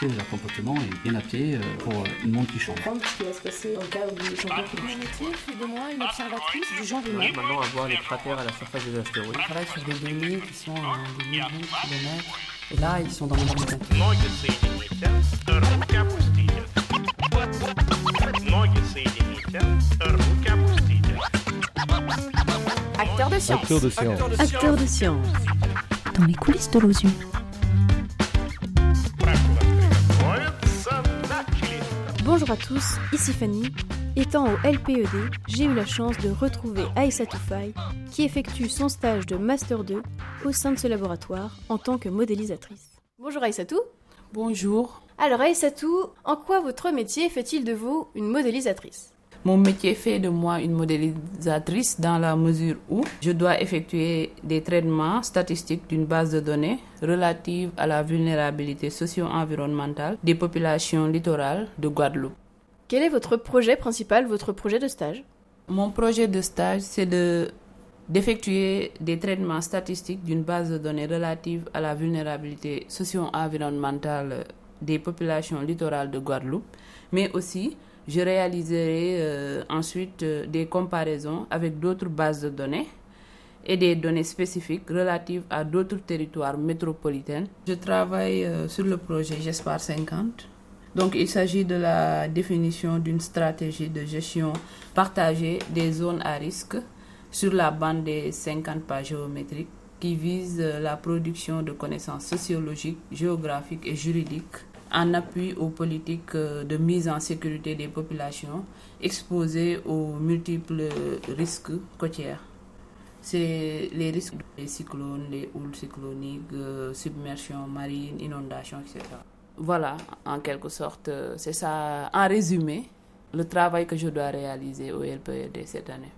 respect de leur comportement est bien apté euh, pour euh, une monde qui change. Ce qui va se passer dans le cadre du changement climatique fait de moi une observatrice du genre humain. Maintenant, à voir les cratères à la surface des astéroïdes. On travaille sur des données qui sont à des millions de kilomètres. Et là, ils sont dans le monde Acteur de science. Acteur de science. Acteur de science. Dans les coulisses de l'OSU. Bonjour à tous, ici Fanny. Étant au LPED, j'ai eu la chance de retrouver Aïssatou Faye, qui effectue son stage de Master 2 au sein de ce laboratoire en tant que modélisatrice. Bonjour Aïssatou. Bonjour. Alors Aïssatou, en quoi votre métier fait-il de vous une modélisatrice? Mon métier fait de moi une modélisatrice dans la mesure où je dois effectuer des traitements statistiques d'une base de données relative à la vulnérabilité socio-environnementale des populations littorales de Guadeloupe. Quel est votre projet principal, votre projet de stage? Mon projet de stage, c'est de d'effectuer des traitements statistiques d'une base de données relative à la vulnérabilité socio-environnementale des populations littorales de Guadeloupe, mais aussi je réaliserai euh, ensuite euh, des comparaisons avec d'autres bases de données et des données spécifiques relatives à d'autres territoires métropolitains. Je travaille euh, sur le projet GESPAR 50. Donc il s'agit de la définition d'une stratégie de gestion partagée des zones à risque sur la bande des 50 pas géométriques qui vise la production de connaissances sociologiques, géographiques et juridiques en appui aux politiques euh, de mise en sécurité des populations exposées aux multiples risques côtiers. C'est les risques des cyclones, les houles cycloniques, euh, submersion marine, inondations, etc. Voilà, en quelque sorte, euh, c'est ça, en résumé, le travail que je dois réaliser au LPED cette année.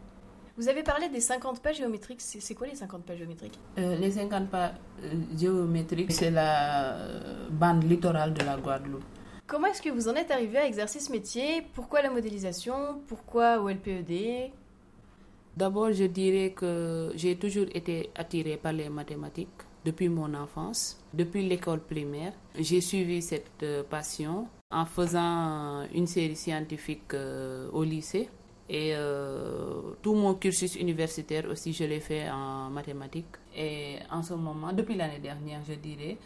Vous avez parlé des 50 pas géométriques, c'est quoi les 50 pas géométriques? Euh, les 50 pas euh, géométriques, c'est la euh, bande littorale de la Guadeloupe. Comment est-ce que vous en êtes arrivé à exercer ce métier? Pourquoi la modélisation? Pourquoi au LPED D'abord, je dirais que j'ai toujours été attirée par les mathématiques depuis mon enfance, depuis l'école primaire. J'ai suivi cette euh, passion en faisant une série scientifique euh, au lycée. Et euh, tout mon cursus universitaire aussi, je l'ai fait en mathématiques. Et en ce moment, depuis l'année dernière, je dirais,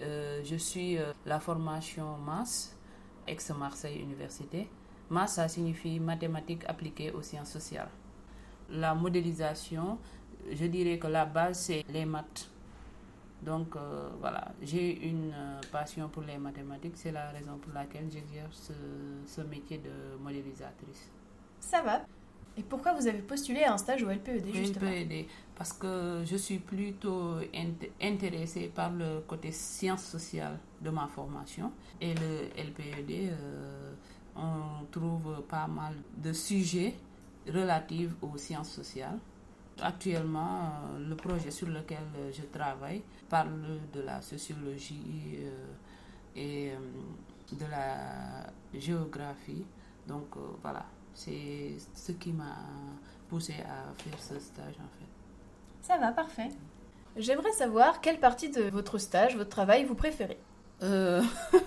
euh, je suis euh, la formation MAS, ex-Marseille Université. MAS, ça signifie mathématiques appliquées aux sciences sociales. La modélisation, je dirais que la base, c'est les maths. Donc voilà, j'ai une passion pour les mathématiques, c'est la raison pour laquelle j'exerce euh, ce métier de modélisatrice. Ça va. Et pourquoi vous avez postulé à un stage au LPED Je justement? aider parce que je suis plutôt int- intéressée par le côté sciences sociales de ma formation. Et le LPED, euh, on trouve pas mal de sujets relatifs aux sciences sociales. Actuellement, euh, le projet sur lequel euh, je travaille parle de la sociologie et de la géographie. Donc voilà, c'est ce qui m'a poussé à faire ce stage en fait. Ça va, parfait. J'aimerais savoir quelle partie de votre stage, votre travail, vous préférez. Euh,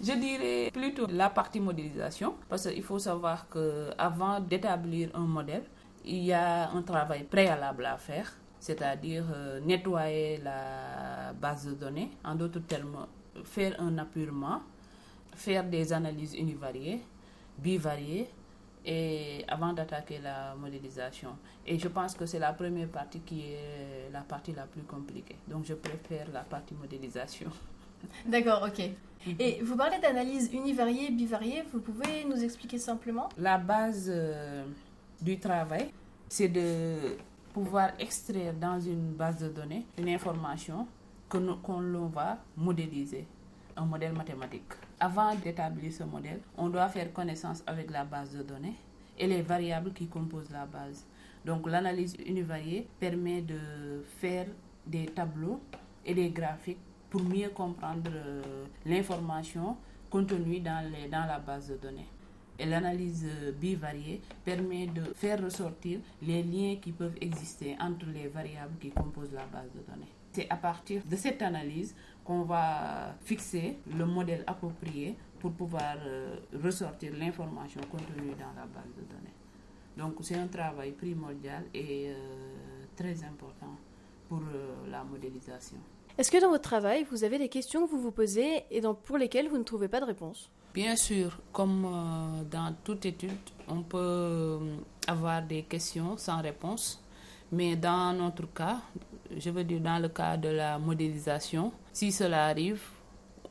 Je dirais plutôt la partie modélisation, parce qu'il faut savoir que avant d'établir un modèle, il y a un travail préalable à faire, c'est-à-dire euh, nettoyer la base de données, en d'autres termes, faire un apurement, faire des analyses univariées, bivariées, et avant d'attaquer la modélisation. Et je pense que c'est la première partie qui est la partie la plus compliquée. Donc je préfère la partie modélisation. D'accord, ok. Et vous parlez d'analyse univariée, bivariée, vous pouvez nous expliquer simplement? La base euh, du travail, c'est de pouvoir extraire dans une base de données une information que qu'on va modéliser, un modèle mathématique. Avant d'établir ce modèle, on doit faire connaissance avec la base de données et les variables qui composent la base. Donc l'analyse univariée permet de faire des tableaux et des graphiques pour mieux comprendre euh, l'information contenue dans, la base de données. Et l'analyse euh, bivariée permet de faire ressortir les liens qui peuvent exister entre les variables qui composent la base de données. C'est à partir de cette analyse qu'on va fixer le modèle approprié pour pouvoir euh, ressortir l'information contenue dans la base de données. Donc c'est un travail primordial et euh, très important pour euh, la modélisation. Est-ce que dans votre travail, vous avez des questions que vous vous posez et dans- pour lesquelles vous ne trouvez pas de réponse? Bien sûr, comme dans toute étude, on peut avoir des questions sans réponse. Mais dans notre cas, je veux dire dans le cas de la modélisation, si cela arrive,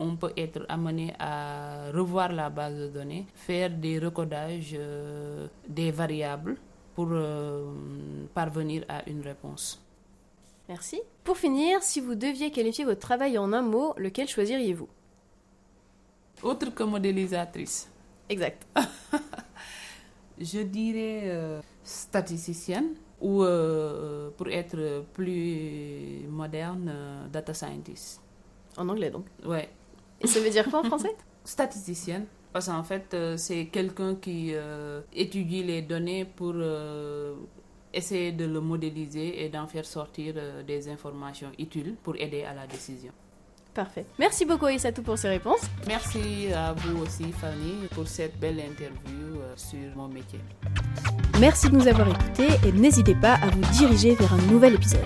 on peut être amené à revoir la base de données, faire des recodages euh, des variables pour euh, parvenir à une réponse. Merci. Pour finir, si vous deviez qualifier votre travail en un mot, lequel choisiriez-vous? Autre que modélisatrice, Exact. Je dirais euh, statisticienne ou euh, pour être plus moderne, euh, data scientist. En anglais donc. Ouais, Et ça veut dire quoi en français? Statisticienne. Parce qu'en fait, euh, c'est quelqu'un qui euh, étudie les données pour euh, essayer de le modéliser et d'en faire sortir des informations utiles pour aider à la décision. Parfait. Merci beaucoup Aïssatou pour ces réponses. Merci à vous aussi, Fanny, pour cette belle interview sur mon métier. Merci de nous avoir écoutés et n'hésitez pas à vous diriger vers un nouvel épisode.